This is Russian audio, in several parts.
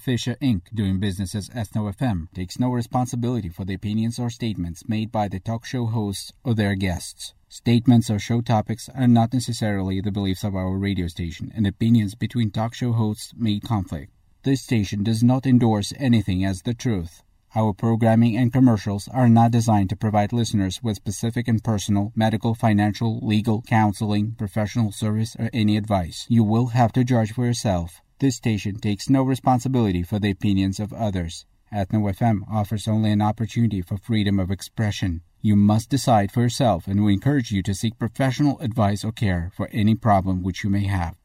Fisher Inc., doing business as Ethno FM, takes no responsibility for the opinions or statements made by the talk show hosts or their guests. Statements or show topics are not necessarily the beliefs of our radio station, and opinions between talk show hosts may conflict. This station does not endorse anything as the truth. Our programming and commercials are not designed to provide listeners with specific and personal medical, financial, legal, counseling, professional service, or any advice. You will have to judge for yourself. This station takes no responsibility for the opinions of others. Ethno FM offers only an opportunity for freedom of expression. You must decide for yourself, and we encourage you to seek professional advice or care for any problem which you may have.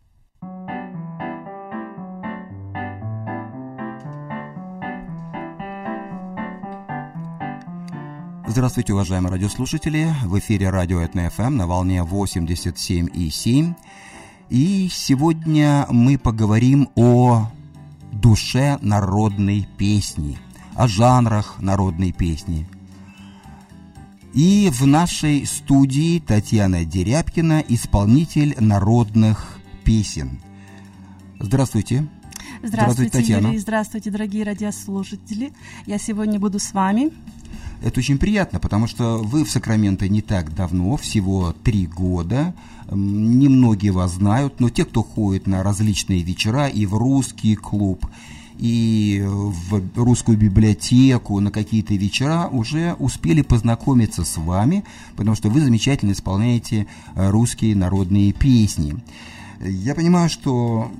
Здравствуйте, уважаемые радиослушатели! В эфире радио Этна ФМ на волне 87,7. И сегодня мы поговорим о душе народной песни, о жанрах народной песни. И в нашей студии Татьяна Дерябкина, исполнитель народных песен. Здравствуйте. Здравствуйте, Здравствуйте, Татьяна. Юрий, здравствуйте, дорогие радиослушатели. Я сегодня буду с вами. Это очень приятно, потому что вы в Сакраменто не так давно, всего три года. Немногие вас знают, но те, кто ходит на различные вечера и в русский клуб, и в русскую библиотеку, на какие-то вечера, уже успели познакомиться с вами, потому что вы замечательно исполняете э, русские народные песни. Я понимаю, что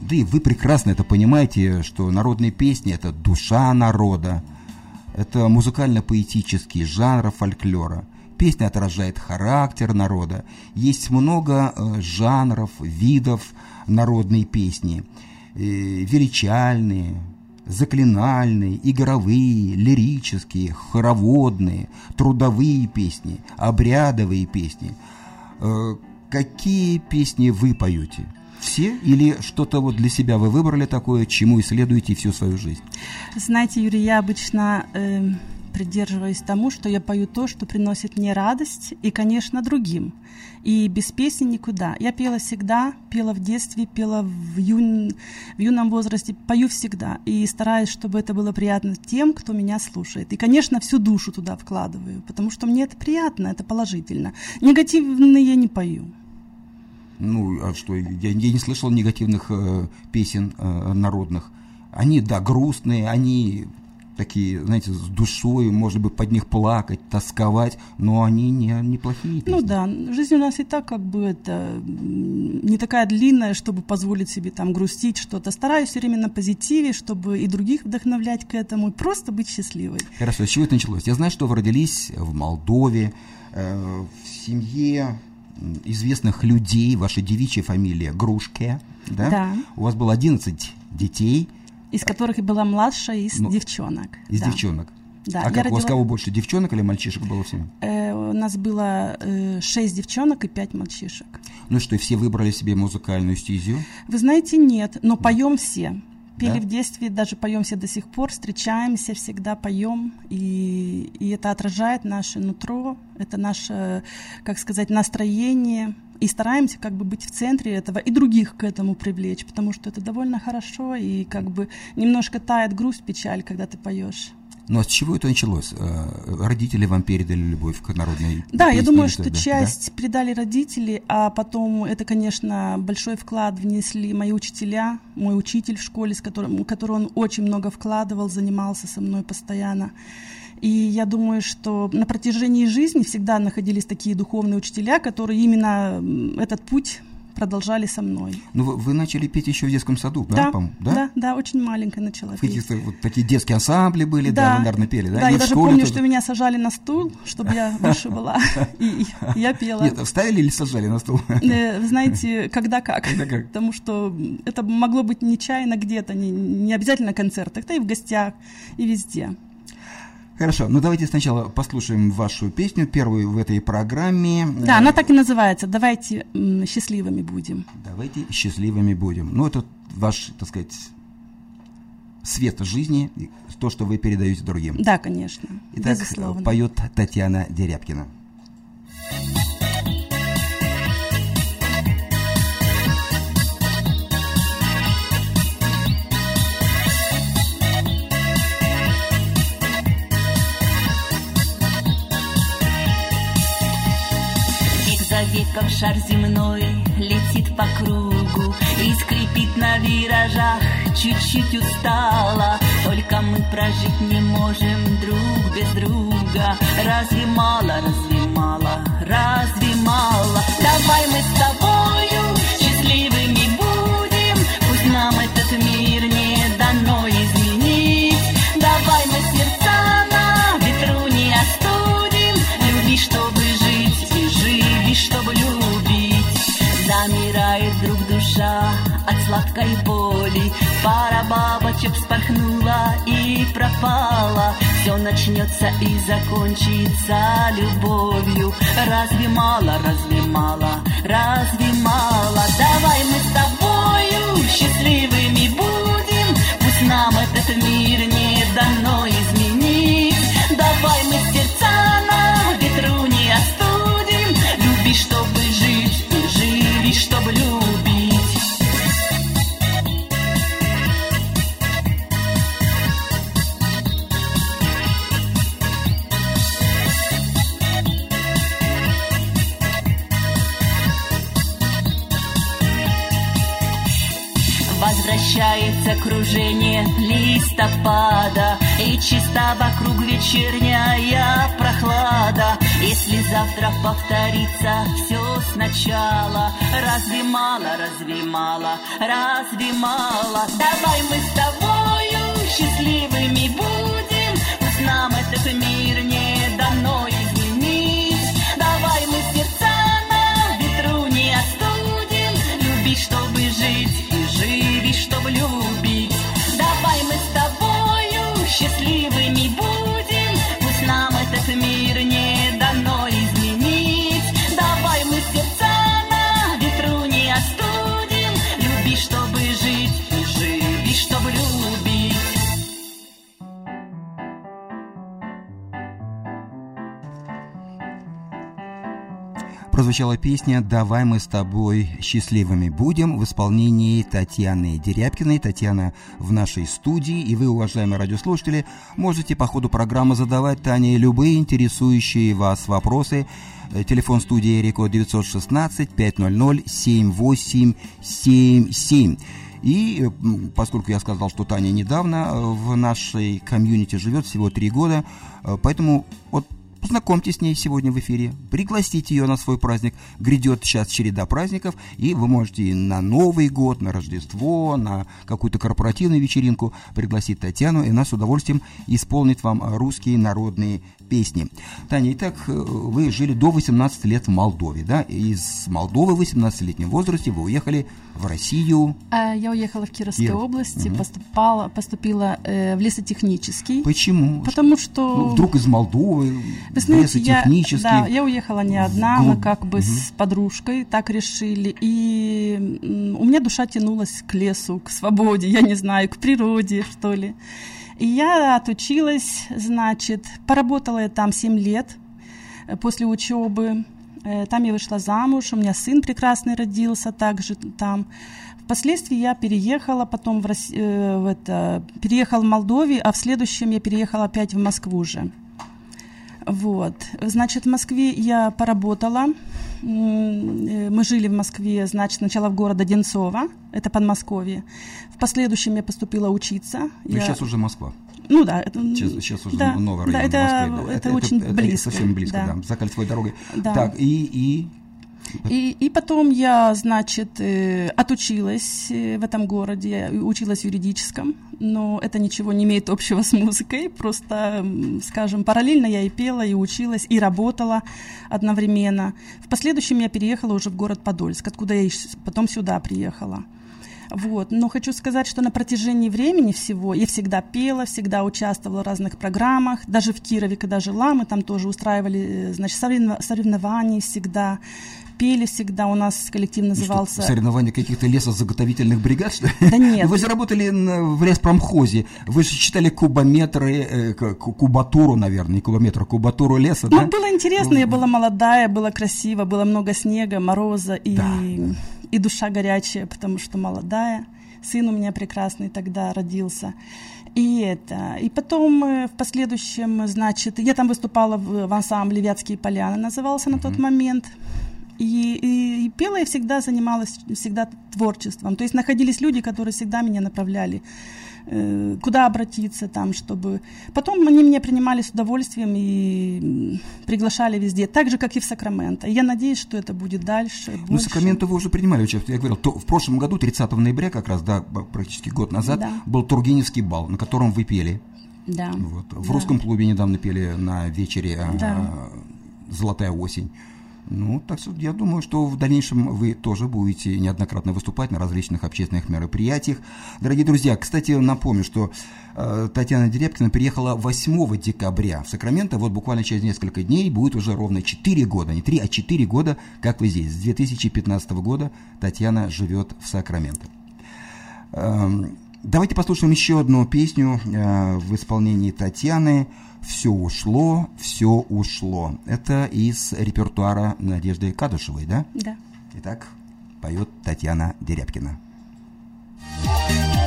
да и вы прекрасно это понимаете, что народные песни – это душа народа, это музыкально-поэтический жанр фольклора. Песня отражает характер народа. Есть много э, жанров, видов народной песни. Э, величальные, заклинальные, игровые, лирические, хороводные, трудовые песни, обрядовые песни. Э, какие песни вы поете? Все или что-то вот для себя вы выбрали такое, чему исследуете всю свою жизнь? Знаете, Юрий, я обычно э, придерживаюсь тому, что я пою то, что приносит мне радость и, конечно, другим. И без песни никуда. Я пела всегда, пела в детстве, пела в, юн, в юном возрасте, пою всегда. И стараюсь, чтобы это было приятно тем, кто меня слушает. И, конечно, всю душу туда вкладываю, потому что мне это приятно, это положительно. Негативные я не пою. Ну, а что, я, я не слышал негативных э, песен э, народных. Они, да, грустные, они такие, знаете, с душой, может быть, под них плакать, тосковать, но они не, неплохие песни. Ну да, жизнь у нас и так как бы это не такая длинная, чтобы позволить себе там грустить что-то. Стараюсь все время на позитиве, чтобы и других вдохновлять к этому, и просто быть счастливой. Хорошо, с чего это началось? Я знаю, что вы родились в Молдове, э, в семье известных людей, ваша девичья фамилия Грушке, да? Да. У вас было 11 детей Из которых и была младшая из Ну, девчонок. из да. девчонок. Да, а как, у вас родила- кого больше, девчонок или мальчишек было в семье? Э, у нас было э, шесть девчонок и пять мальчишек. Ну и что, и все выбрали себе музыкальную стезю? Вы знаете, нет, но поем все. Пели Да? в детстве, даже поем все до сих пор, встречаемся, всегда поем, и, и это отражает наше нутро, это наше, как сказать, настроение, и стараемся как бы быть в центре этого и других к этому привлечь, потому что это довольно хорошо, и как бы немножко тает грусть, печаль, когда ты поешь. Ну а с чего это началось? Э, Родители вам передали любовь к народной Да, я песне думаю, или что да? часть передали родители, а потом это, конечно, большой вклад внесли мои учителя, мой учитель в школе, с которым, который он очень много вкладывал, занимался со мной постоянно. И я думаю, что на протяжении жизни всегда находились такие духовные учителя, которые именно этот путь продолжали со мной. Ну вы, вы начали петь еще в детском саду, да? Да, по-моему? да, да, очень маленькая начала петь. каких-то вот такие детские ансамбли были, да, вы, наверное, пели, да? Да, И я даже помню, тоже? что меня сажали на стул, чтобы я выше была, и и я пела. Нет, вставили или сажали на стол? Э, Вы знаете, когда как. Когда как. Потому что это могло быть нечаянно где-то, не, не обязательно концерт, это и в гостях, и везде. Хорошо, ну давайте сначала послушаем вашу песню, первую в этой программе. Да, она так и называется. Давайте счастливыми будем. Давайте счастливыми будем. Ну, это ваш, так сказать, свет жизни, то, что вы передаете другим. Да, конечно. Итак, безусловно. поет Татьяна Дерябкина. Высоте, как шар земной, летит по кругу и скрипит на виражах, чуть-чуть устала. Только мы прожить не можем друг без друга. Разве мало, разве мало, разве мало? Давай мы с тобою от сладкой боли, пара бабочек вспорхнула и пропала. Все начнется и закончится любовью. Разве мало, разве мало, разве мало? Давай мы с тобою счастливыми будем, пусть нам этот мир не дано изменить. Возвращается кружение листопада. И чиста вокруг вечерняя прохлада. Если завтра повторится все сначала Разве мало, разве мало, разве мало? Давай мы с тобою счастливыми будем. Пусть нам этот мир не дано изменить. Давай мы сердца на ветру не остудим. Люби, чтобы жить и живи, чтобы любить Прозвучала песня «Давай мы с тобой счастливыми будем» в исполнении Татьяны Дерябкиной. Татьяна в нашей студии, и вы, уважаемые радиослушатели, можете по ходу программы задавать Тане любые интересующие вас вопросы. Э, Телефон студии Реко 916 500 7877. И э, поскольку я сказал, что Таня недавно э, в нашей комьюнити живет, всего три года, поэтому вот Познакомьтесь с ней сегодня в эфире, пригласите ее на свой праздник. Грядет сейчас череда праздников, и вы можете на Новый год, на Рождество, на какую-то корпоративную вечеринку пригласить Татьяну, и она с удовольствием исполнит вам русские народные песни. Таня, итак, э, вы жили до 18 лет в Молдове, да? Из Молдовы в 18-летнем возрасте вы уехали в Россию. А, Я уехала в Кировской Киров. области, Мгм. поступала, поступила э, в лесотехнический. Почему? Потому что... Ну, вдруг из Молдовы, Вы знаете, я, лесотехнический. да, я уехала не одна, мы Вглубь. как бы с подружкой так решили. И у меня душа тянулась к лесу, к свободе, я не знаю, к природе, что ли. И я отучилась, значит, поработала я там 7 лет э, после учебы. Э, Там я вышла замуж, у меня сын прекрасный родился также там. Впоследствии я переехала потом в, Рос- э, в это, переехала в Молдове, а в следующем я переехала опять в Москву же. Вот. Значит, в Москве я поработала. Э, Мы жили в Москве, значит, сначала в городе Одинцово, это Подмосковье. В последующем я поступила учиться. Ну, Я- сейчас уже Москва. Ну да. это, Сейчас, сейчас уже да, новый да, район это, Москвы. да. это, очень близко. совсем близко, да. За кольцевой дорогой. Да. Так, и, и И, и потом я, значит, э, отучилась э, в этом городе, училась в юридическом, но это ничего не имеет общего с музыкой, просто, скажем, параллельно я и пела, и училась, и работала одновременно. В последующем я переехала уже в город Подольск, откуда я потом сюда приехала. Вот. Но хочу сказать, что на протяжении времени всего я всегда пела, всегда участвовала в разных программах. Даже в Кирове, когда жила, мы там тоже устраивали э, значит, соревнова- соревнования всегда, пели всегда. У нас коллектив назывался... что, соревнования каких-то лесозаготовительных бригад, что ли? Да нет. Вы же работали в леспромхозе, вы же читали кубометры, э, кубатуру, наверное, не кубометр, а кубатуру леса, Ну, да? было интересно, я была молодая, было красиво, было много снега, мороза и, Да. и душа горячая, потому что молодая. Сын у меня прекрасный тогда родился. И это. И потом э, в последующем, значит, я там выступала в, в ансамбле «Вятские поляны», назывался на тот момент. И, и, и пела я всегда занималась всегда творчеством. То есть находились люди, которые всегда меня направляли э, куда обратиться там, чтобы... Потом они меня принимали с удовольствием и приглашали везде, так же, как и в Сакраменто. И я надеюсь, что это будет дальше, Ну, в Сакраменто вы уже принимали участие. Я говорил, то, в прошлом году, 30 ноября, как раз, да, практически год назад, Да. был Тургеневский бал, на котором вы пели. Да. Вот. В Да. русском клубе недавно пели на вечере а, Да. «Золотая осень». Ну, так что я думаю, что в дальнейшем вы тоже будете неоднократно выступать на различных общественных мероприятиях. Дорогие друзья, кстати, напомню, что э, Татьяна Дерябкина приехала 8 декабря в Сакраменто. Вот буквально через несколько дней будет уже ровно 4 года, не 3, а 4 года, как вы здесь. С 2015 года Татьяна живет в Сакраменто. Эм, Давайте послушаем еще одну песню э, в исполнении Татьяны «Все ушло, все ушло». Это из репертуара Надежды Кадышевой, да? Да. Итак, поет Татьяна Дерябкина. Между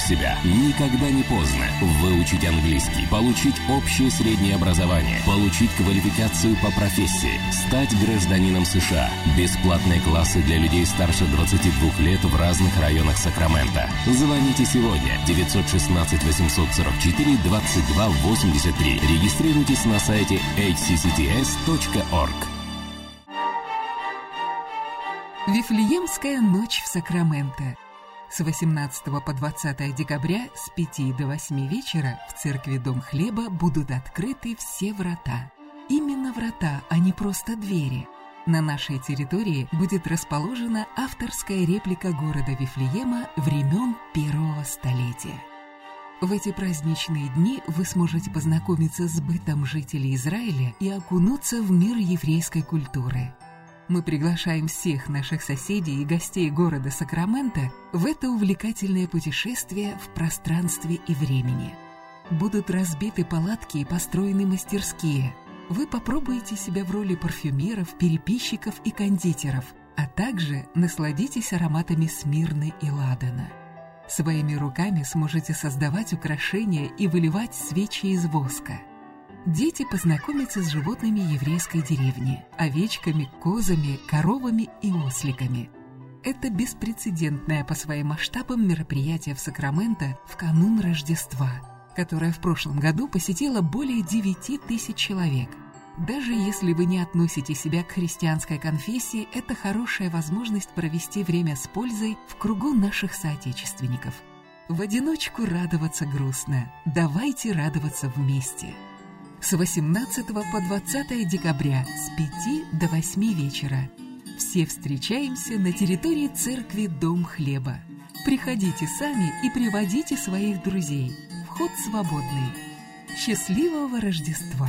в себя. Никогда не поздно выучить английский, получить общее среднее образование, получить квалификацию по профессии, стать гражданином США. Бесплатные классы для людей старше 22 лет в разных районах Сакрамента. Звоните сегодня 916 844 22 83. Регистрируйтесь на сайте hccts.org. Вифлеемская ночь в Сакраменто. С 18 по 20 декабря с 5 до 8 вечера в церкви Дом Хлеба будут открыты все врата. Именно врата, а не просто двери. На нашей территории будет расположена авторская реплика города Вифлеема времен первого столетия. В эти праздничные дни вы сможете познакомиться с бытом жителей Израиля и окунуться в мир еврейской культуры. Мы приглашаем всех наших соседей и гостей города Сакраменто в это увлекательное путешествие в пространстве и времени. Будут разбиты палатки и построены мастерские. Вы попробуете себя в роли парфюмеров, переписчиков и кондитеров, а также насладитесь ароматами Смирны и Ладана – Своими руками сможете создавать украшения и выливать свечи из воска. Дети познакомятся с животными еврейской деревни – овечками, козами, коровами и осликами. Это беспрецедентное по своим масштабам мероприятие в Сакраменто в канун Рождества, которое в прошлом году посетило более 9 тысяч человек – даже если вы не относите себя к христианской конфессии, это хорошая возможность провести время с пользой в кругу наших соотечественников. В одиночку радоваться грустно. Давайте радоваться вместе. С 18 по 20 декабря с 5 до 8 вечера. Все встречаемся на территории церкви Дом Хлеба. Приходите сами и приводите своих друзей. Вход свободный. Счастливого Рождества!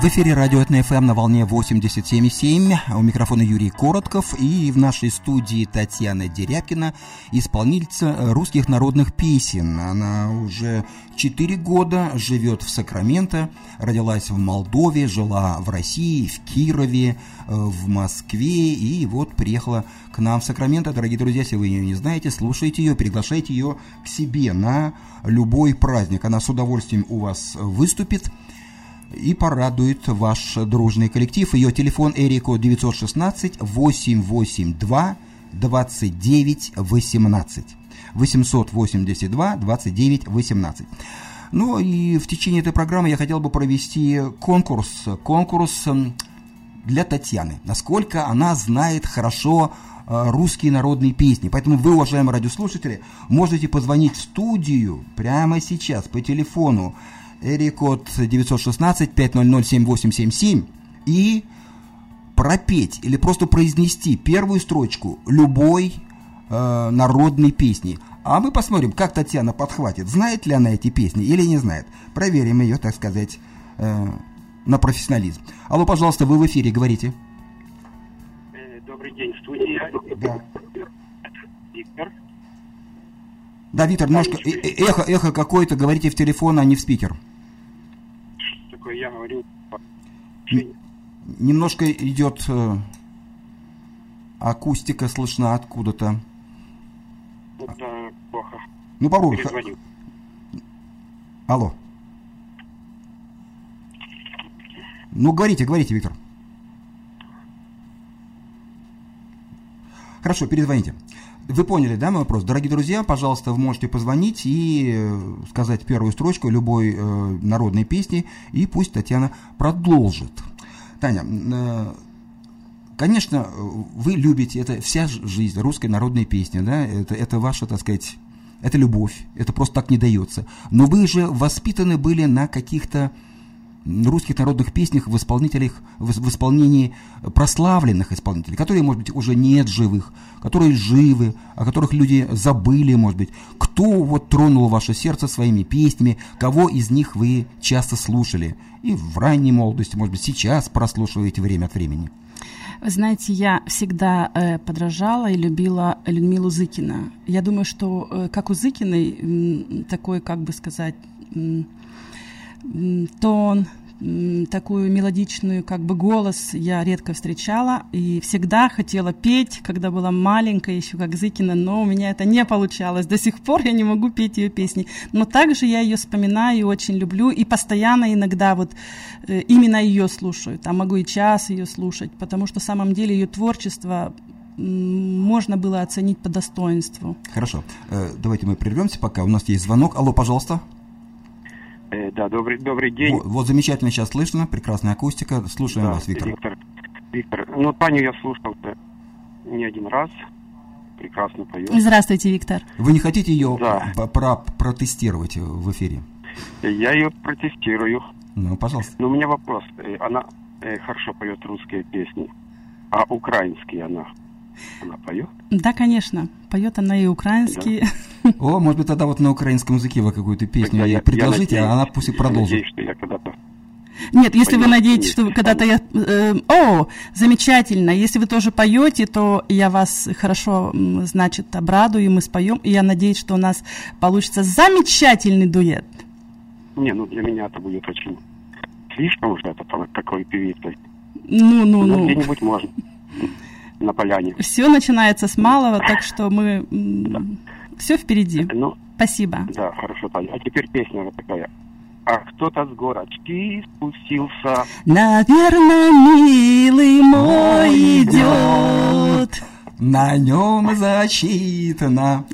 В эфире радио ФМ на волне 87,7. У микрофона Юрий Коротков и в нашей студии Татьяна Деряпкина, исполнительница русских народных песен. Она уже 4 года живет в Сакраменто, родилась в Молдове, жила в России, в Кирове, э, в Москве и вот приехала к нам в Сакраменто. Дорогие друзья, если вы ее не знаете, слушайте ее, приглашайте ее к себе на любой праздник. Она с удовольствием у вас выступит и порадует ваш дружный коллектив. Ее телефон Эрико 916 882 29 18. 882 29 18. Ну и в течение этой программы я хотел бы провести конкурс. Конкурс для Татьяны. Насколько она знает хорошо э, русские народные песни. Поэтому вы, уважаемые радиослушатели, можете позвонить в студию прямо сейчас по телефону Эрикод 916-500-7877 и пропеть или просто произнести первую строчку любой э, народной песни. А мы посмотрим, как Татьяна подхватит, знает ли она эти песни или не знает. Проверим ее, так сказать, э, на профессионализм. Алло, пожалуйста, вы в эфире, говорите. Э, добрый день, студия. Да. Виктор. Да, Виктор, немножко э, э, эхо, эхо какое-то, говорите в телефон, а не в спикер такое я говорю. Немножко идет э, акустика слышна откуда-то. Это плохо. Ну, попробуй. Перезвоню. Алло. Ну, говорите, говорите, Виктор. Хорошо, перезвоните. Вы поняли, да, мой вопрос? Дорогие друзья, пожалуйста, вы можете позвонить и э, сказать первую строчку любой э, народной песни, и пусть Татьяна продолжит. Таня, э, конечно, вы любите, это вся жизнь, русской народной песни, да, это, это ваша, так сказать, это любовь, это просто так не дается. Но вы же воспитаны были на каких-то русских народных песнях в исполнителях, в, исполнении прославленных исполнителей, которые, может быть, уже нет живых, которые живы, о которых люди забыли, может быть. Кто вот тронул ваше сердце своими песнями, кого из них вы часто слушали? И в ранней молодости, может быть, сейчас прослушиваете время от времени. Вы знаете, я всегда э, подражала и любила Людмилу Зыкина. Я думаю, что э, как у Зыкиной такой, как бы сказать, тон, такую мелодичную как бы голос я редко встречала и всегда хотела петь, когда была маленькая, еще как Зыкина, но у меня это не получалось. До сих пор я не могу петь ее песни. Но также я ее вспоминаю и очень люблю, и постоянно иногда вот э, именно ее слушаю. Там могу и час ее слушать, потому что в самом деле ее творчество можно было оценить по достоинству. Хорошо, Э, давайте мы прервемся пока. У нас есть звонок. Алло, пожалуйста. Э, да, добрый, добрый день. Вот, вот замечательно сейчас слышно, прекрасная акустика. Слушаем Да, вас, Виктор. Виктор. Виктор, ну, Таню я слушал не один раз. Прекрасно поет. Здравствуйте, Виктор. Вы не хотите ее Да. про- протестировать в эфире? Я ее протестирую. Ну, пожалуйста. Но у меня вопрос. Э, Она э, хорошо поет русские песни, а украинские она, она поет? Да, конечно, поет она и украинский. О, может быть, тогда вот на украинском языке вы какую-то песню ей я- предложите, я а она надеюсь- пусть и я продолжит. Надеюсь, что я когда-то... Нет, если вы Понятно, надеетесь, нет, что вы когда-то я... э, о, замечательно. Если вы тоже поете, то я вас хорошо, значит, обрадую, и мы споем. И я надеюсь, что у нас получится замечательный дуэт. Не, ну для меня это будет очень слишком уже, это такой певицей. Ну, ну, Ну, ну. где-нибудь можно. На поляне. Все начинается с малого, так что мы... Все впереди. Ну, Спасибо. да, хорошо, Таня. А теперь песня вот такая. А кто-то с горочки спустился. Наверное, милый мой идет На нем зачитана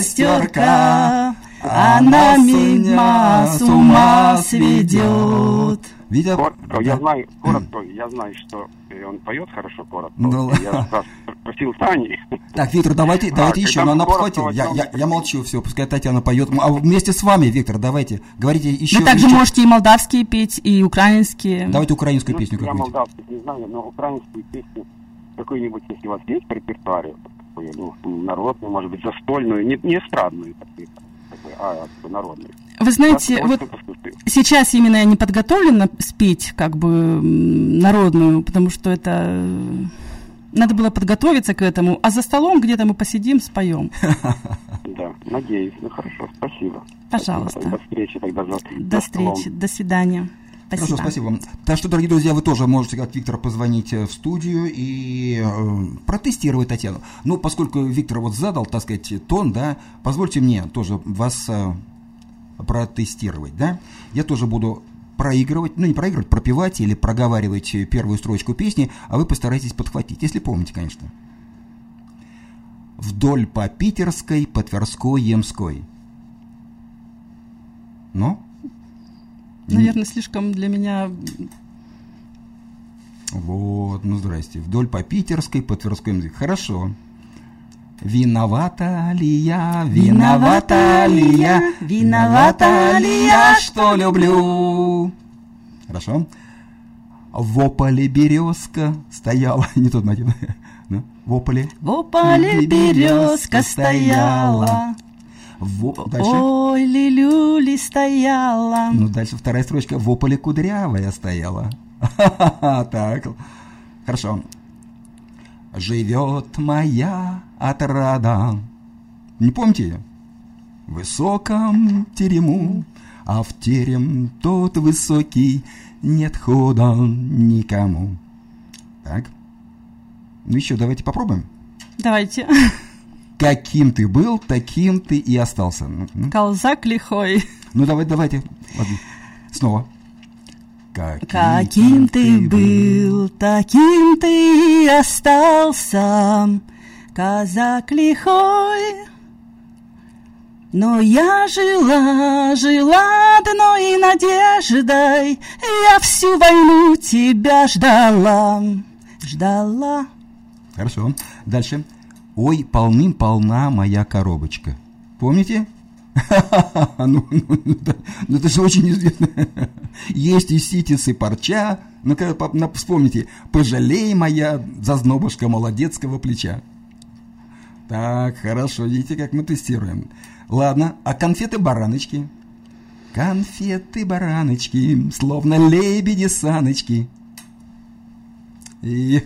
гимнастерка, она мимо с ума сведет. Видя... Кор- Да. Я знаю, коротко, я знаю, что э, он поет хорошо коротко. Ну, я ладно. раз просил Тани. Так, Виктор, давайте, А, давайте когда еще, но она подхватила. Я, я, я молчу, все, пускай Татьяна поет. А вместе с вами, Виктор, давайте, говорите еще. Вы также еще- можете и молдавские петь, и украинские. Давайте украинскую Ну, песню я какую-нибудь. молдавский не знаю, но украинскую песню какую-нибудь, если у вас есть в репертуаре, такую, ну, народную, может быть, застольную, не, не эстрадную, такую, а народную. Вы знаете, вот сейчас именно я не подготовлена спеть как бы народную, потому что это э, надо было подготовиться к этому, а за столом где-то мы посидим, споем. Да, надеюсь. Ну хорошо, спасибо. Пожалуйста. До встречи тогда завтра. До встречи, до свидания. Спасибо. Хорошо, спасибо вам. Так что, дорогие друзья, вы тоже можете, как Виктор, позвонить э, в студию и э, протестировать Татьяну. Ну, поскольку Виктор вот задал, так сказать, тон, да, позвольте мне тоже вас э, протестировать, да. Я тоже буду проигрывать, ну не проигрывать, пропевать или проговаривать первую строчку песни, а вы постарайтесь подхватить, если помните, конечно. Вдоль по Питерской, по Тверской, Емской. Ну? Наверное, слишком для меня Вот, ну здрасте. Вдоль по Питерской, по Тверской язык. Хорошо. Виновата ли я, виновата ли я, виновата ли я, что люблю? Хорошо. В ополе березка стояла, не тот мотив, в ополе. в ополе березка стояла. Во- Дальше. Ой, лилюли стояла. Ну, дальше вторая строчка. В ополе кудрявая стояла. Так. Хорошо. Живет моя отрада. Не помните ее? В высоком терему, а в терем тот высокий нет хода никому. Так. Ну еще давайте попробуем. Давайте. Каким ты был, таким ты и остался. Колзак лихой. Ну давай, давайте. Ладно. Снова. Каким, Каким ты был, таким ты и остался, казак лихой. Но я жила, жила одной надеждой, я всю войну тебя ждала, ждала. Хорошо. Дальше. Ой, полным-полна моя коробочка. Помните? Ну, ну, это, ну, это же очень известно. Есть и ситис, и парча. Ну-ка, вспомните. Пожалей моя зазнобушка молодецкого плеча. Так, хорошо, видите, как мы тестируем. Ладно, а конфеты-бараночки? Конфеты-бараночки, словно лебеди-саночки. И...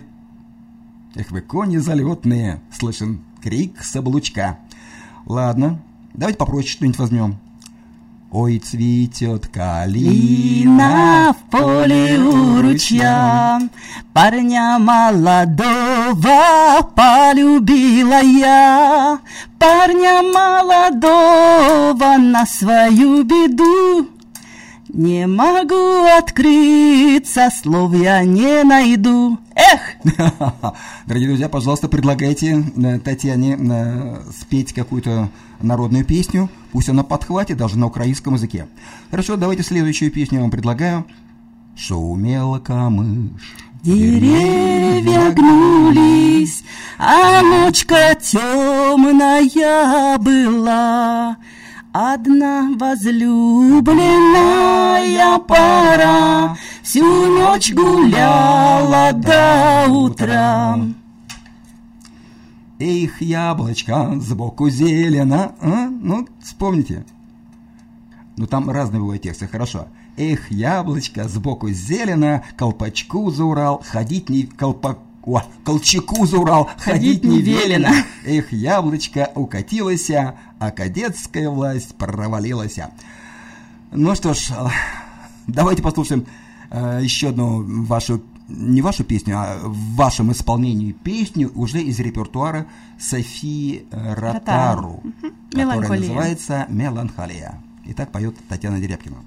Эх вы, кони залетные, слышен крик с облучка. Ладно, давайте попроще что-нибудь возьмем. Ой, цветет калина в поле у ручья, Парня молодого полюбила я, Парня молодого на свою беду. Не могу открыться, слов я не найду. Эх! Дорогие друзья, пожалуйста, предлагайте э, Татьяне э, спеть какую-то народную песню. Пусть она подхватит даже на украинском языке. Хорошо, давайте следующую песню я вам предлагаю. Шумела камыш. Деревья гнулись, а ночка темная была. Одна возлюбленная пара Всю ночь гуляла до утра. Эх, яблочко, сбоку зелено, а? Ну, вспомните. Ну, там разные бывают тексты, хорошо. Эх, яблочко, сбоку зелено, колпачку за Урал, ходить не... Колпак... О, колчаку за Урал, ходить, ходить не велено. Эх, яблочко укатилось, а кадетская власть провалилась. Ну что ж, давайте послушаем э, еще одну вашу, не вашу песню, а в вашем исполнении песню уже из репертуара Софии Ротару, которая называется «Меланхолия». Итак, поет Татьяна Дерябкина.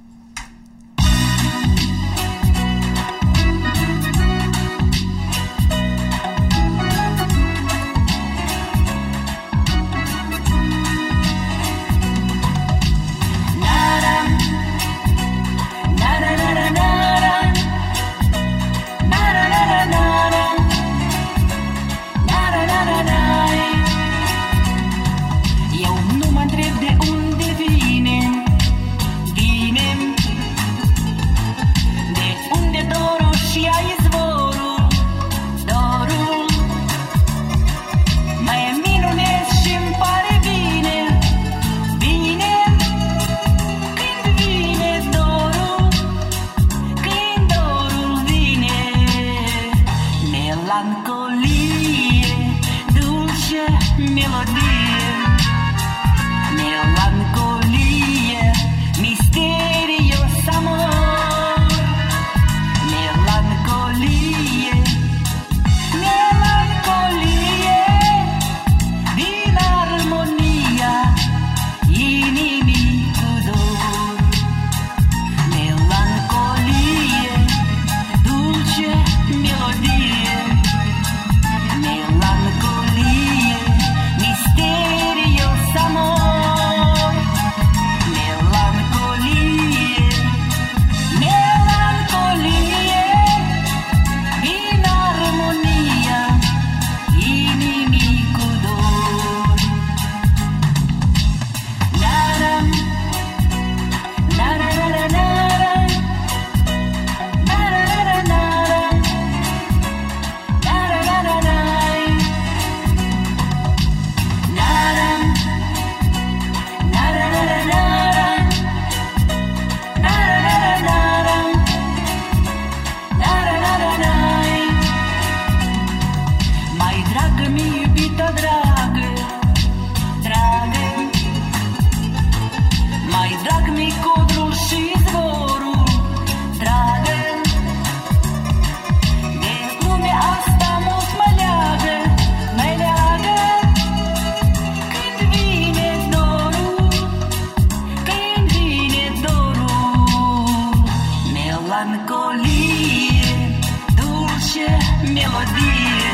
melodije,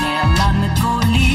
melankolije.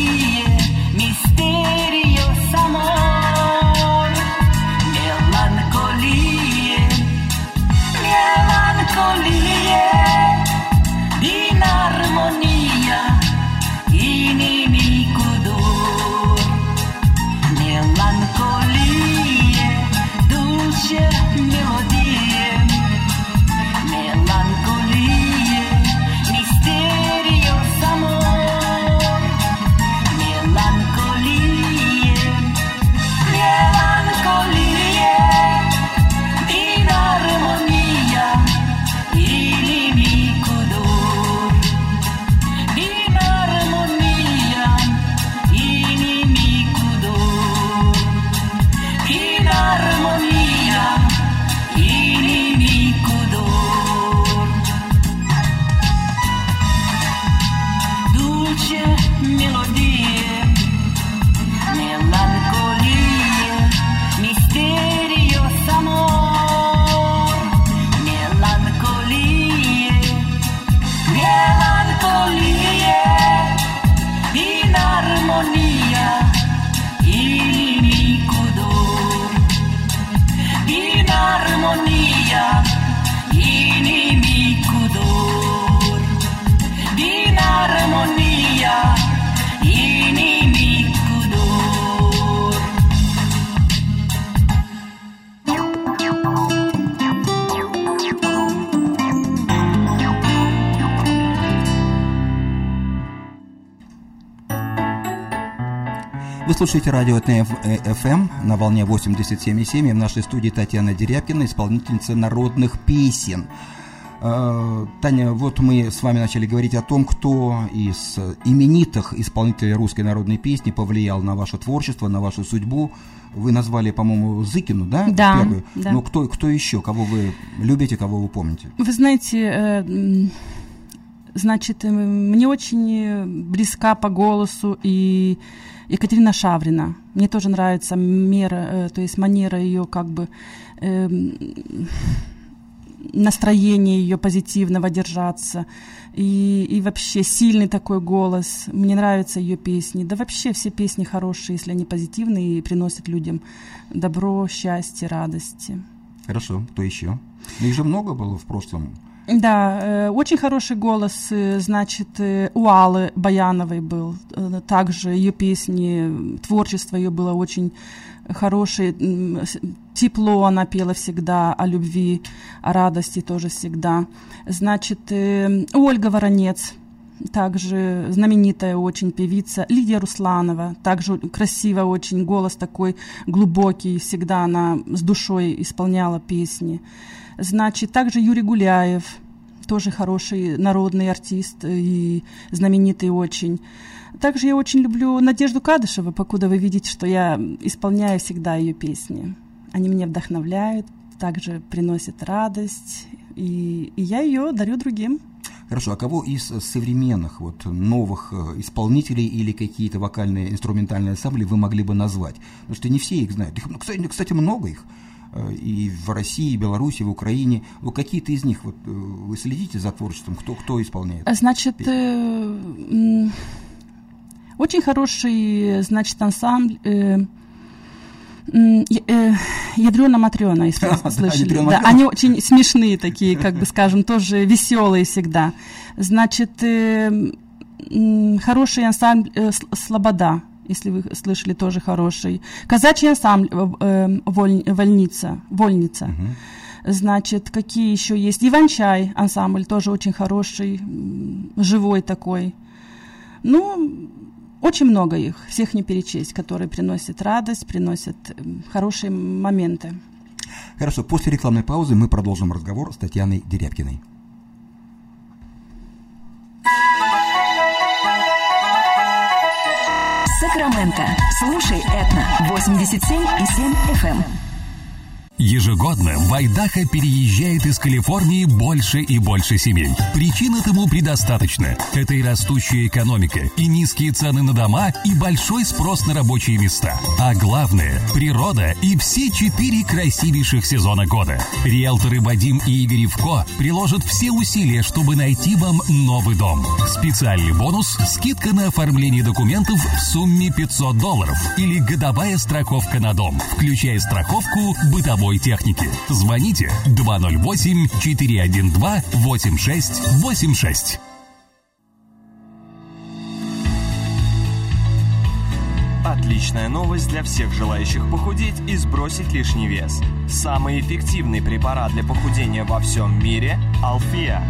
Слушаете радио ТФМ на волне 87,7. И в нашей студии Татьяна Дерябкина, исполнительница народных песен. А, Таня, вот мы с вами начали говорить о том, кто из именитых исполнителей русской народной песни повлиял на ваше творчество, на вашу судьбу. Вы назвали, по-моему, Зыкину, да? Да. Первую. да. Но кто, кто еще, кого вы любите, кого вы помните? Вы знаете, э, значит, э, мне очень близка по голосу и Екатерина Шаврина. Мне тоже нравится мера, э, то есть манера ее как бы эм, настроение ее позитивного держаться. И, и вообще сильный такой голос. Мне нравятся ее песни. Да вообще все песни хорошие, если они позитивные и приносят людям добро, счастье, радости. Хорошо, кто еще? Их же много было в прошлом. Да, э, очень хороший голос, э, значит, э, у Аллы Баяновой был. Также ее песни, творчество ее было очень хорошее. Тепло она пела всегда, о любви, о радости тоже всегда. Значит, Ольга Воронец, также знаменитая очень певица Лидия Русланова, также красиво очень, голос такой глубокий, всегда она с душой исполняла песни. Значит, также Юрий Гуляев, тоже хороший народный артист и знаменитый очень. Также я очень люблю Надежду Кадышеву, покуда вы видите, что я исполняю всегда ее песни. Они меня вдохновляют, также приносят радость, и, и я ее дарю другим. Хорошо, а кого из э, современных, вот, новых э, исполнителей или какие-то вокальные инструментальные ансамбли вы могли бы назвать? Потому что не все их знают. Их, ну, кстати, кстати, много их. Э, И в России, и Беларуси, и в Украине. Вот какие-то из них, вот, э, вы следите за творчеством, кто, кто исполняет? Значит, э, очень хороший, значит, ансамбль. Э, э, Ядрена Матрена, если вы слышали. Да, они очень смешные такие, как бы скажем, тоже веселые всегда. Значит, э, хороший ансамбль э, Слобода, если вы слышали, тоже хороший. Казачий ансамбль э, э, Воль- Вольница. Вольница. Значит, какие еще есть? Иван-чай ансамбль тоже очень хороший, живой такой. Ну, очень много их, всех не перечесть, которые приносят радость, приносят хорошие моменты. Хорошо, после рекламной паузы мы продолжим разговор с Татьяной Дерябкиной. Сакраменто. Слушай Этна 87,7 FM. Ежегодно в Айдахо переезжает из Калифорнии больше и больше семей. Причин этому предостаточно. Это и растущая экономика, и низкие цены на дома, и большой спрос на рабочие места. А главное – природа и все четыре красивейших сезона года. Риэлторы Вадим и Игорь Ивко приложат все усилия, чтобы найти вам новый дом. Специальный бонус – скидка на оформление документов в сумме 500 долларов или годовая страховка на дом, включая страховку бытовой техники. Звоните 208-412-8686. Отличная новость для всех желающих похудеть и сбросить лишний вес. Самый эффективный препарат для похудения во всем мире – Алфия.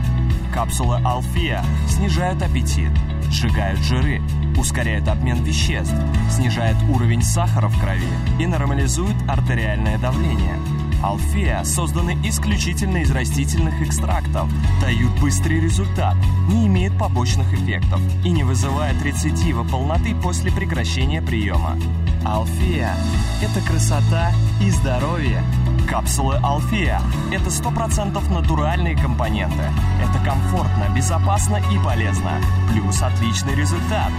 Капсулы Алфия снижают аппетит, сжигают жиры, ускоряют обмен веществ, снижают уровень сахара в крови и нормализуют артериальное давление. Алфия созданы исключительно из растительных экстрактов, дают быстрый результат, не имеют побочных эффектов и не вызывают рецидива полноты после прекращения приема. Алфия – это красота и здоровье. Капсулы Алфия – это 100% натуральные компоненты. Это комфортно, безопасно и полезно. Плюс отличный результат.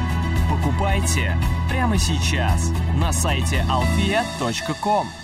Покупайте прямо сейчас на сайте alfia.com.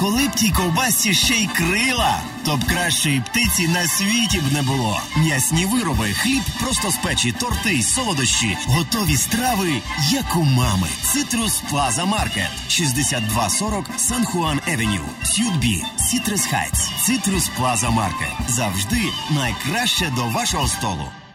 Коли б тій ковбасці ще й крила, то б кращої птиці на світі б не було. М'ясні вироби, хліб просто з печі, торти, солодощі, готові страви, як у мами. Цитрус Плаза Маркет 6240 Сан Хуан Евеню, Сюдбі, Сітрес Хайтс. Цитрус Плаза Маркет. Завжди найкраще до вашого столу.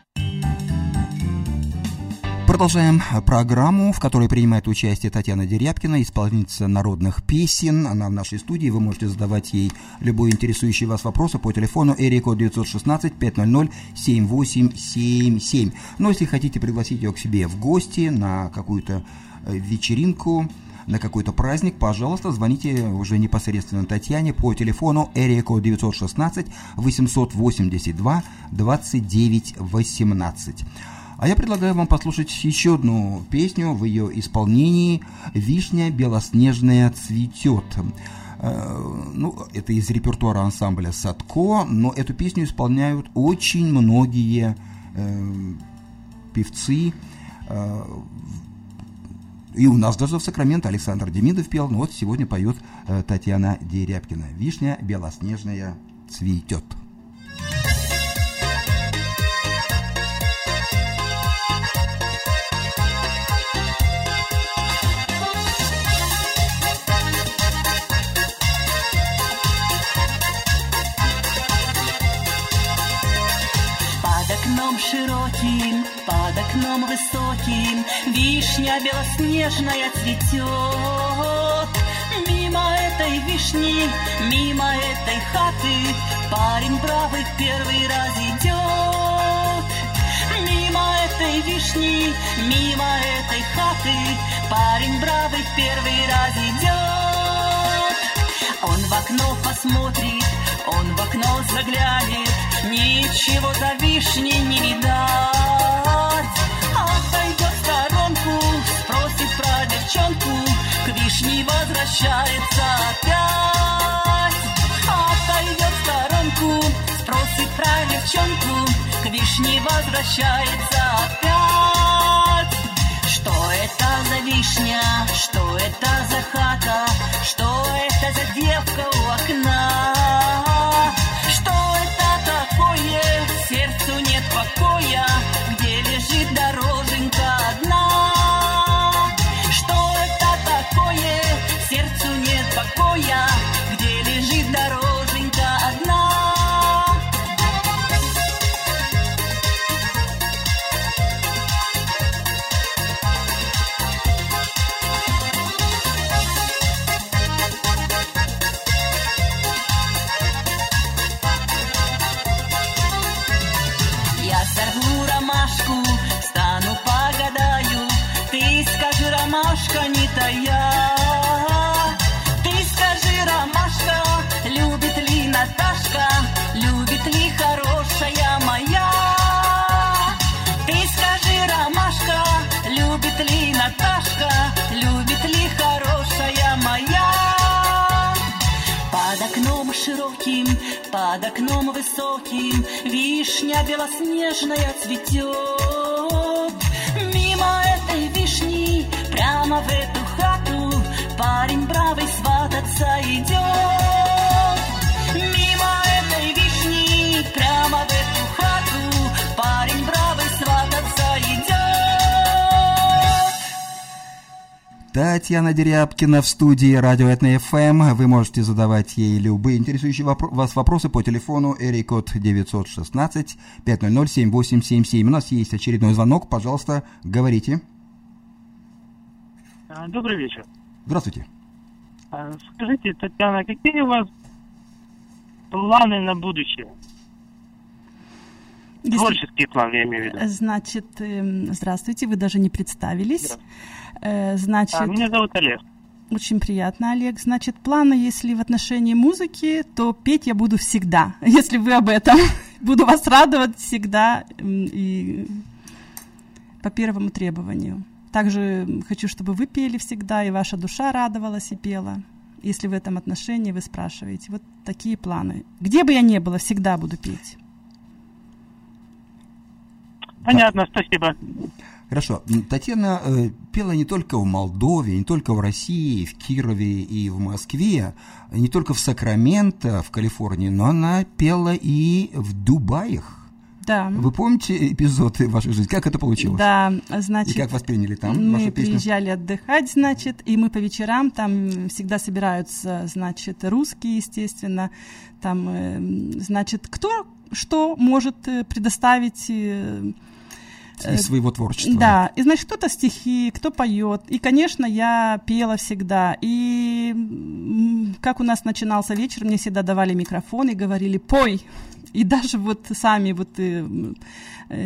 Продолжаем программу, в которой принимает участие Татьяна Дерябкина, исполнительница народных песен. Она в нашей студии. Вы можете задавать ей любой интересующий вас вопрос по телефону Эрико 916 500 7877. Но если хотите пригласить ее к себе в гости на какую-то э, вечеринку, на какой-то праздник, пожалуйста, звоните уже непосредственно Татьяне по телефону Эрико 916 882 29 18. А я предлагаю вам послушать еще одну песню в ее исполнении «Вишня белоснежная цветет». Ну, это из репертуара ансамбля «Садко», но эту песню исполняют очень многие э, певцы. Э, и у нас даже в Сакраменто Александр Демидов пел, но вот сегодня поет э, Татьяна Дерябкина. «Вишня белоснежная цветет». Белоснежная цветет. Мимо этой вишни, мимо этой хаты Парень бравый первый раз идет. Мимо этой вишни, мимо этой хаты Парень бравый первый раз идет. Он в окно посмотрит, он в окно заглянет, Ничего за вишней не видать. Отойдет в сторонку, девчонку, К вишне возвращается опять. Отойдет в сторонку, спросит про девчонку, К вишне возвращается опять. Что это за вишня, что это за хата, что это за девка у окна? Под окном высоким Вишня белоснежная цветет. Мимо этой вишни, прямо в эту хату Парень бравый свататься идет. Татьяна Дерябкина в студии Радио Этна ФМ. Вы можете задавать ей любые интересующие вопро- вас вопросы по телефону Эрикод 916 500 7877. У нас есть очередной звонок. Пожалуйста, говорите. А, Добрый вечер. Здравствуйте. А, Скажите, Татьяна, какие у вас планы на будущее? Если- Творческие планы, я имею в виду. Значит, эм, здравствуйте, вы даже не представились. Э, Значит, А, меня зовут Олег. очень приятно, Олег. Значит, планы, если в отношении музыки, то петь я буду всегда, если вы об этом. Буду вас радовать всегда и по первому требованию. Также хочу, чтобы вы пели всегда, и ваша душа радовалась и пела. Если в этом отношении вы спрашиваете. Вот такие планы. Где бы я ни была, всегда буду петь. Понятно, спасибо. Хорошо. Татьяна э, пела не только в Молдове, не только в России, в Кирове и в Москве, не только в Сакраменто, в Калифорнии, но она пела и в Дубаях. Да. Вы помните эпизоды вашей жизни? Как это получилось? Да, значит... И как восприняли там мы вашу песню? приезжали отдыхать, значит, и мы по вечерам, там всегда собираются, значит, русские, естественно, там, э, значит, кто что может э, предоставить э, из своего творчества. Да, и значит, кто-то стихи, кто поет. И, конечно, я пела всегда. И как у нас начинался вечер, мне всегда давали микрофон и говорили «пой». И даже вот сами вот э, э,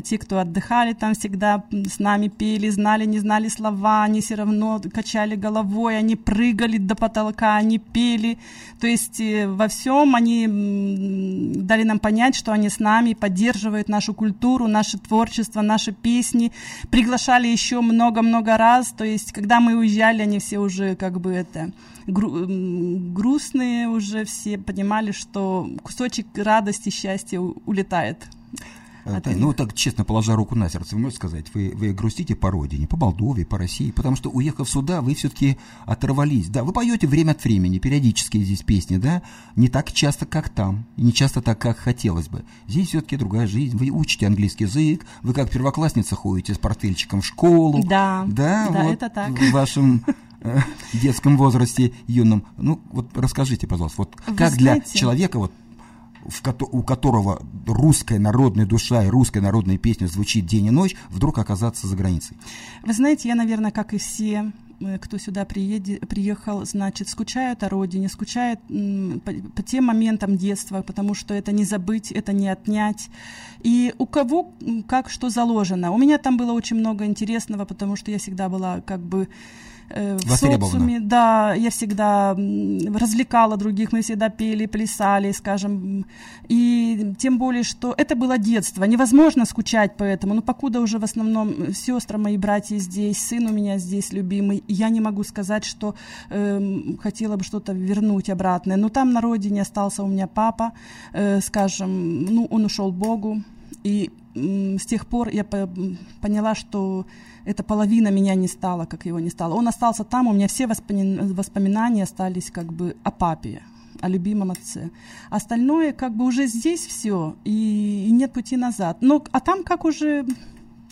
те, кто отдыхали там всегда с нами пели, знали, не знали слова, они все равно качали головой, они прыгали до потолка, они пели. То есть э, во всем они дали нам понять, что они с нами поддерживают нашу культуру, наше творчество, наши песни. Приглашали еще много-много раз. То есть когда мы уезжали, они все уже как бы это гру грустные уже все понимали, что кусочек радости, счастья улетает. А, Тань, ну так честно, положа руку на сердце, вы можете сказать, вы, вы грустите по родине, по Молдове, по России, потому что, уехав сюда, вы все-таки оторвались. Да, вы поете время от времени, периодически здесь песни, да, не так часто, как там, и не часто так, как хотелось бы. Здесь все-таки другая жизнь, вы учите английский язык, вы как первоклассница ходите с портфельчиком в школу. Да, да, да вот это так. В вашем э, детском возрасте юном. Ну, вот расскажите, пожалуйста, вот Вы как знаете, для человека, вот в, у которого русская народная душа и русская народная песня звучит день и ночь, вдруг оказаться за границей? Вы знаете, я, наверное, как и все, кто сюда приедет, приехал, значит, скучают о родине, скучают по, по тем моментам детства, потому что это не забыть, это не отнять. И у кого как что заложено. У меня там было очень много интересного, потому что я всегда была как бы э, в социуме, да, я всегда развлекала других, мы всегда пели, плясали, скажем, и тем более, что это было детство, невозможно скучать по этому, но покуда уже в основном сестры мои братья здесь, сын у меня здесь любимый, я не могу сказать, что э, хотела бы что-то вернуть обратное, но там на родине остался у меня папа, э, скажем, ну, он ушел Богу, и э, с тех пор я по поняла, что эта половина меня не стала, как его не стало. Он остался там, у меня все воспоминания остались как бы о папе, о любимом отце. Остальное как бы уже здесь все, и, и нет пути назад. Но, а там как уже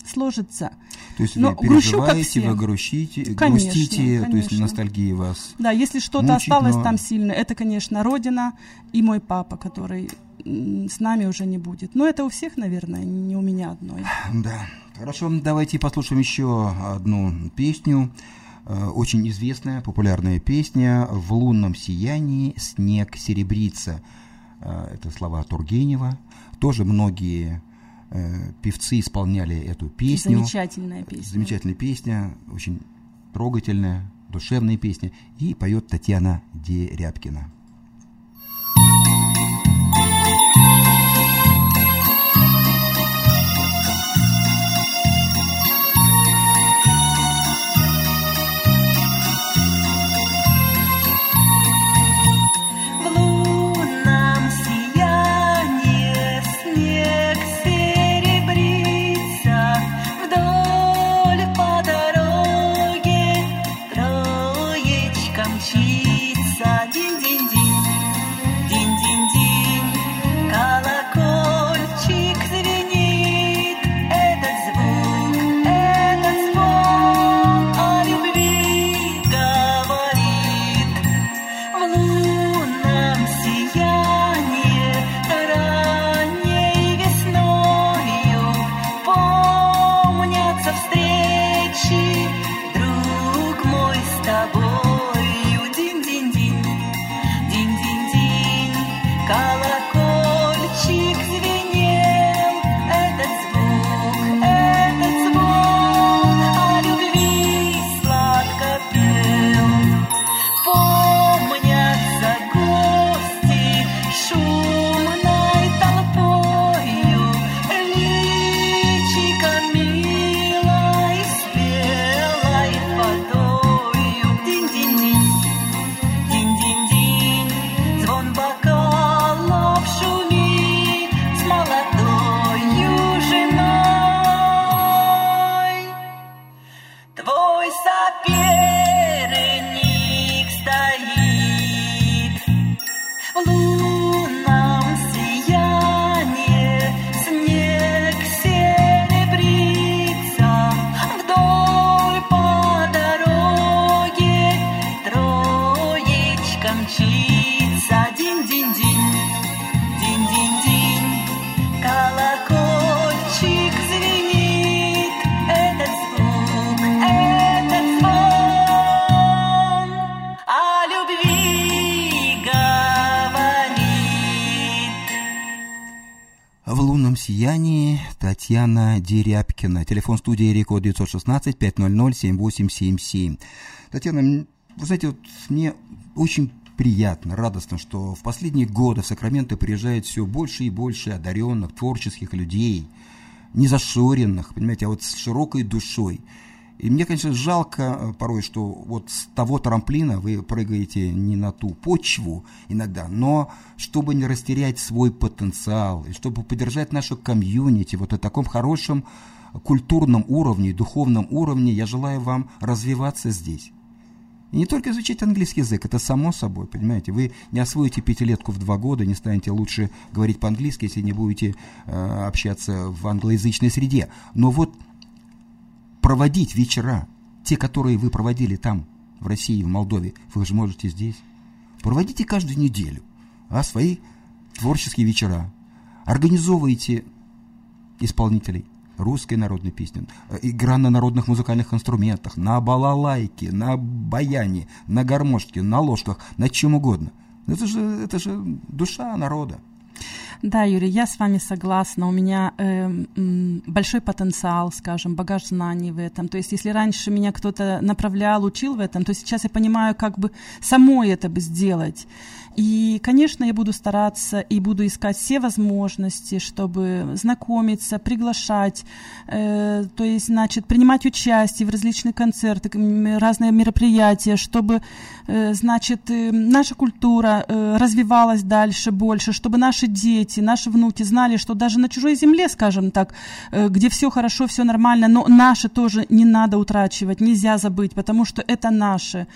сложится. То есть Но вы переживаете, вы грустите, конечно, грустите конечно. то есть ностальгия вас Да, если что-то мучит, осталось но... там сильно, это, конечно, родина и мой папа, который с нами уже не будет. Но это у всех, наверное, не у меня одной. Да. Хорошо, давайте послушаем еще одну песню. Очень известная, популярная песня «В лунном сиянии снег серебрится». Это слова Тургенева. Тоже многие певцы исполняли эту песню. Замечательная песня. Замечательная песня, очень трогательная, душевная песня. И поет Татьяна Дерябкина. Татьяна Дерябкина. Телефон студии Рекорд 916 500 7877. Татьяна, вы знаете, вот мне очень приятно, радостно, что в последние годы в Сакраменто приезжает все больше и больше одаренных, творческих людей, незашоренных, понимаете, а вот с широкой душой. И мне, конечно, жалко э, порой, что вот с того трамплина вы прыгаете не на ту почву иногда, но чтобы не растерять свой потенциал, и чтобы поддержать нашу комьюнити вот на таком хорошем культурном уровне, духовном уровне, я желаю вам развиваться здесь. И не только изучить английский язык, это само собой, понимаете. Вы не освоите пятилетку в два года, не станете лучше говорить по-английски, если не будете э, общаться в англоязычной среде. Но вот проводить вечера, те, которые вы проводили там, в России, в Молдове, вы же можете здесь. Проводите каждую неделю а, свои творческие вечера. Организовывайте исполнителей русской народной песни, э, игра на народных музыкальных инструментах, на балалайке, на баяне, на гармошке, на ложках, на чем угодно. Это же, это же душа народа. Да, Юрий, я с вами согласна. У меня э, большой потенциал, скажем, багаж знаний в этом. То есть, если раньше меня кто-то направлял, учил в этом, то сейчас я понимаю, как бы самой это бы сделать. И, конечно, я буду стараться и буду искать все возможности, чтобы знакомиться, приглашать, э, то есть, значит, принимать участие в различных концертах, разные мероприятия, чтобы, значит, э, наша культура э, развивалась дальше больше, чтобы наши дети, наши внуки знали, что даже на чужой земле, скажем так, э, где все хорошо, все нормально, но наши тоже не надо утрачивать, нельзя забыть, потому что это наши,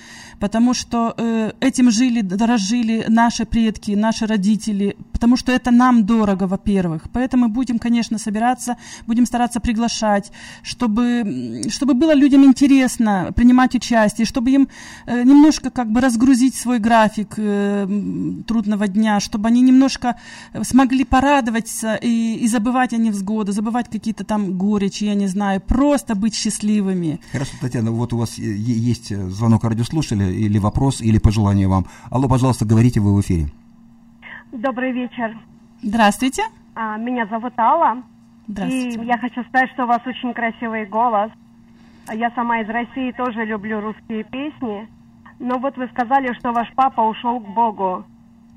потому что э, этим жили, дорожили наши предки, наши родители, потому что это нам дорого, во-первых. Поэтому будем, конечно, собираться, будем стараться приглашать, чтобы, чтобы было людям интересно принимать участие, чтобы им э, немножко как бы разгрузить свой график э, трудного дня, чтобы они немножко смогли порадоваться и, и забывать о невзгоды, забывать какие-то там горечи, я не знаю, просто быть счастливыми. Хорошо, Татьяна, вот у вас есть звонок радиослушателя или вопрос, или пожелание вам. Алло, пожалуйста, говорите, вы в эфире. Добрый вечер. Здравствуйте. А, меня зовут Алла. Здравствуйте. И я хочу сказать, что у вас очень красивый голос. Я сама из России тоже люблю русские песни. Но вот вы сказали, что ваш папа ушел к Богу.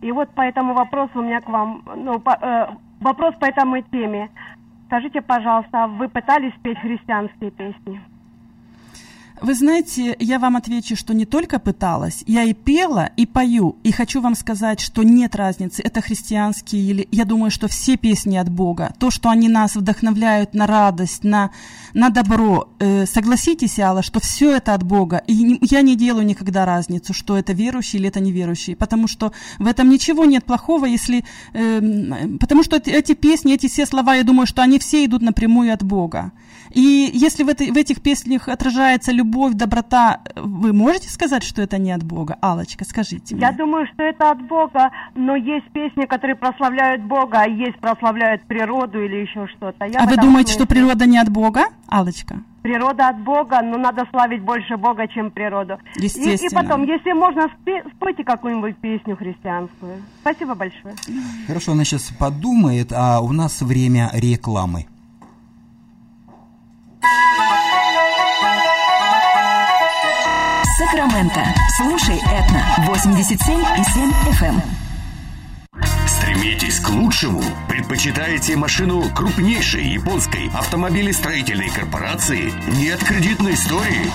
И вот по этому вопросу у меня к вам, ну, по, э, вопрос по этому теме. Скажите, пожалуйста, вы пытались петь христианские песни? Вы знаете, я вам отвечу, что не только пыталась, я и пела, и пою. И хочу вам сказать, что нет разницы, это христианские или... Я думаю, что все песни от Бога. То, что они нас вдохновляют на радость, на, на добро. Э, согласитесь, Алла, что все это от Бога. И не, я не делаю никогда разницу, что это верующий или это неверующий. Потому что в этом ничего нет плохого, если... Э, потому что эти песни, эти все слова, я думаю, что они все идут напрямую от Бога. И если в, этой, в этих песнях отражается любовь, доброта, вы можете сказать, что это не от Бога? Алочка, скажите мне. Я думаю, что это от Бога, но есть песни, которые прославляют Бога, а есть прославляют природу или еще что-то. Я а вы думаете, смысле... что природа не от Бога, Алочка? Природа от Бога, но надо славить больше Бога, чем природу. Естественно. И, и потом, если можно, спойте какую-нибудь песню христианскую. Спасибо большое. Хорошо, она сейчас подумает, а у нас время рекламы. Сакраменто. Слушай Этна 87 и 7 FM. Стремитесь к лучшему? Предпочитаете машину крупнейшей японской автомобилестроительной корпорации? Нет кредитной истории?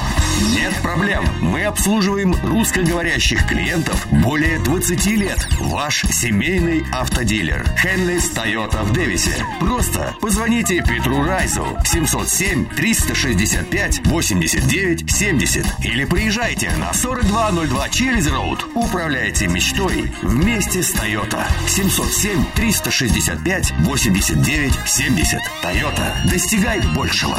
Нет проблем. Мы обслуживаем русскоговорящих клиентов более 20 лет. Ваш семейный автодилер. Хенлис Тойота в Дэвисе. Просто позвоните Петру Райзу 707 365 89 70 или приезжайте на 4202 Челлиз Роуд. Управляйте мечтой вместе с Тойота. 707 365 89 70. Тойота. Достигай большего.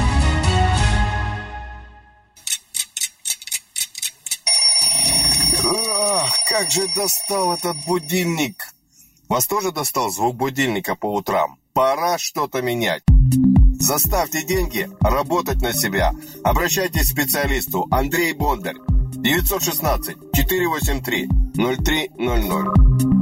Же достал этот будильник. Вас тоже достал звук будильника по утрам? Пора что-то менять. Заставьте деньги работать на себя. Обращайтесь к специалисту Андрей Бондарь. 916 483 0300.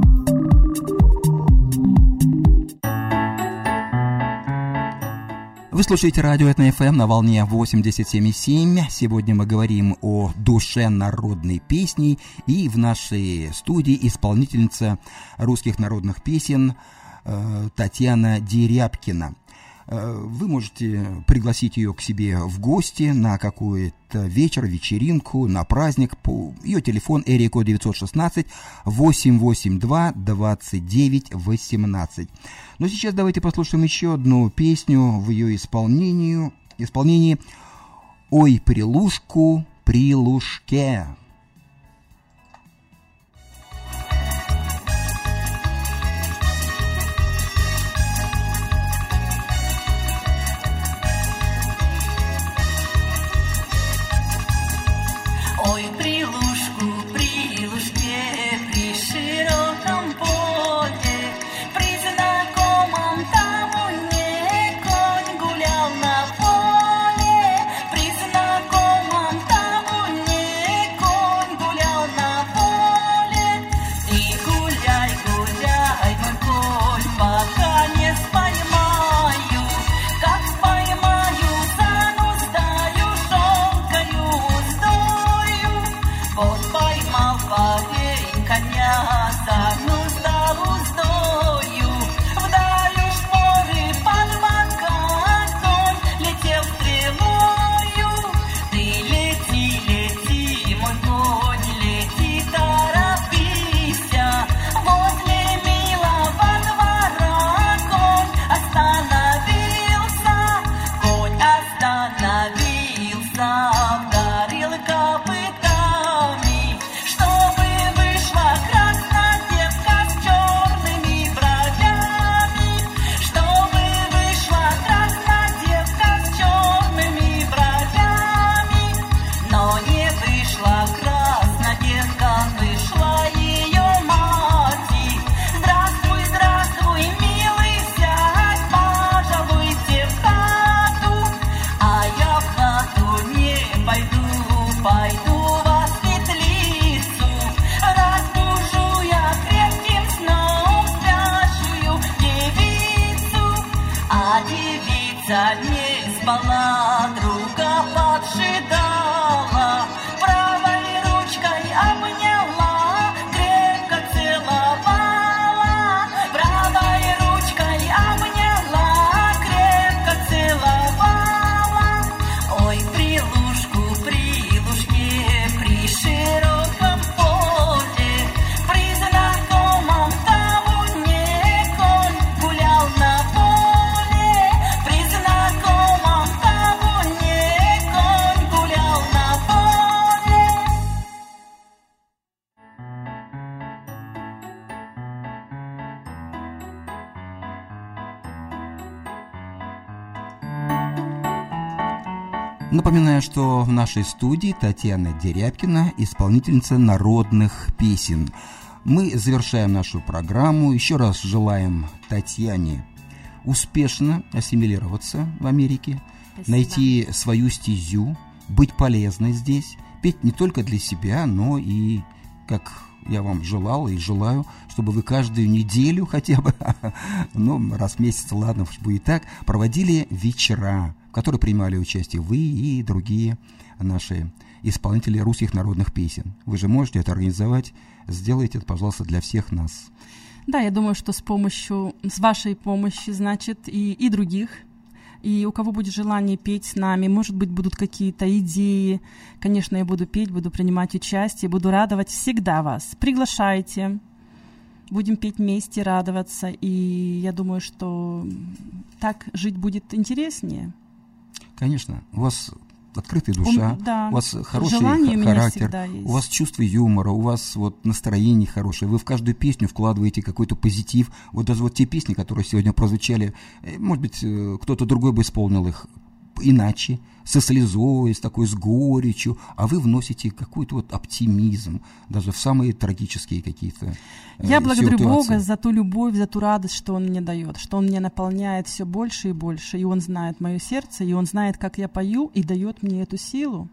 Вы слушаете радио Этно ФМ на волне 87,7. Сегодня мы говорим о душе народной песни. И в нашей студии исполнительница русских народных песен э, Татьяна Дерябкина. Э, вы можете пригласить ее к себе в гости на какой-то вечер, вечеринку, на праздник. Ее телефон Эрико 916 882 29 18. Но сейчас давайте послушаем еще одну песню в ее исполнении. исполнении «Ой, прилушку, прилушке». Нашей студии Татьяна Дерябкина, исполнительница народных песен. Мы завершаем нашу программу. Еще раз желаем Татьяне успешно ассимилироваться в Америке, Спасибо. найти свою стезю, быть полезной здесь, петь не только для себя, но и, как я вам желал и желаю, чтобы вы каждую неделю хотя бы, ну, раз в месяц, ладно, будет так, проводили вечера, в которых принимали участие вы и другие наши исполнители русских народных песен. Вы же можете это организовать, сделайте это, пожалуйста, для всех нас. Да, я думаю, что с помощью, с вашей помощью, значит, и, и других и у кого будет желание петь с нами, может быть, будут какие-то идеи. Конечно, я буду петь, буду принимать участие, буду радовать всегда вас. Приглашайте, будем петь вместе, радоваться, и я думаю, что так жить будет интереснее. Конечно, у вас открытая душа, Он, да. у вас хороший Желание характер, у, у вас чувство юмора, у вас вот настроение хорошее, вы в каждую песню вкладываете какой-то позитив. Вот даже вот те песни, которые сегодня прозвучали, э, может быть, э, кто-то другой бы исполнил их иначе, со слезой, с такой, с горечью, а вы вносите какой-то вот оптимизм, даже в самые трагические какие-то э, Я благодарю ситуации. Бога за ту любовь, за ту радость, что Он мне дает, что Он мне наполняет все больше и больше, и Он знает мое сердце, и Он знает, как я пою, и дает мне эту силу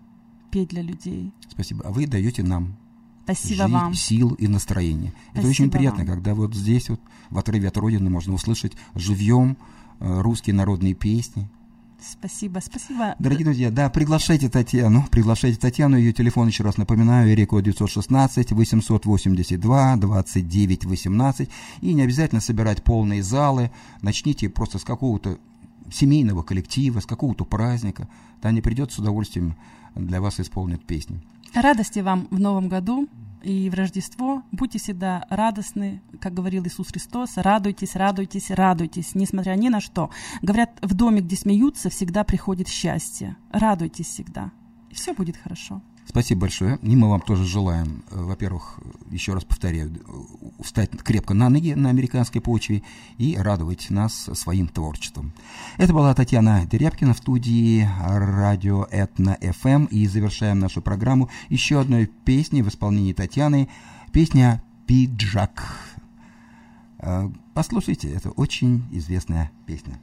петь для людей. Спасибо. А вы даете нам Спасибо жизнь, вам. сил и настроение. Спасибо Это очень приятно, вам. когда вот здесь вот в отрыве от Родины можно услышать живьем э, русские народные песни, Спасибо, спасибо. Дорогие друзья, да, приглашайте Татьяну, приглашайте Татьяну, ее телефон, еще раз напоминаю, Эрико 916 882 29 18, и не обязательно собирать полные залы, начните просто с какого-то семейного коллектива, с какого-то праздника, Таня придет с удовольствием для вас исполнит песни. Радости вам в Новом году, и в Рождество будьте всегда радостны, как говорил Иисус Христос, радуйтесь, радуйтесь, радуйтесь, несмотря ни на что. Говорят, в доме, где смеются, всегда приходит счастье. Радуйтесь всегда, и все будет хорошо. Спасибо большое. И мы вам тоже желаем, э, во-первых, еще раз повторяю, э, встать крепко на ноги на американской почве и радовать нас своим творчеством. Это была Татьяна Дерябкина в студии радио Этно ФМ. И завершаем нашу программу еще одной песней в исполнении Татьяны. Песня «Пиджак». Э, послушайте, это очень известная песня.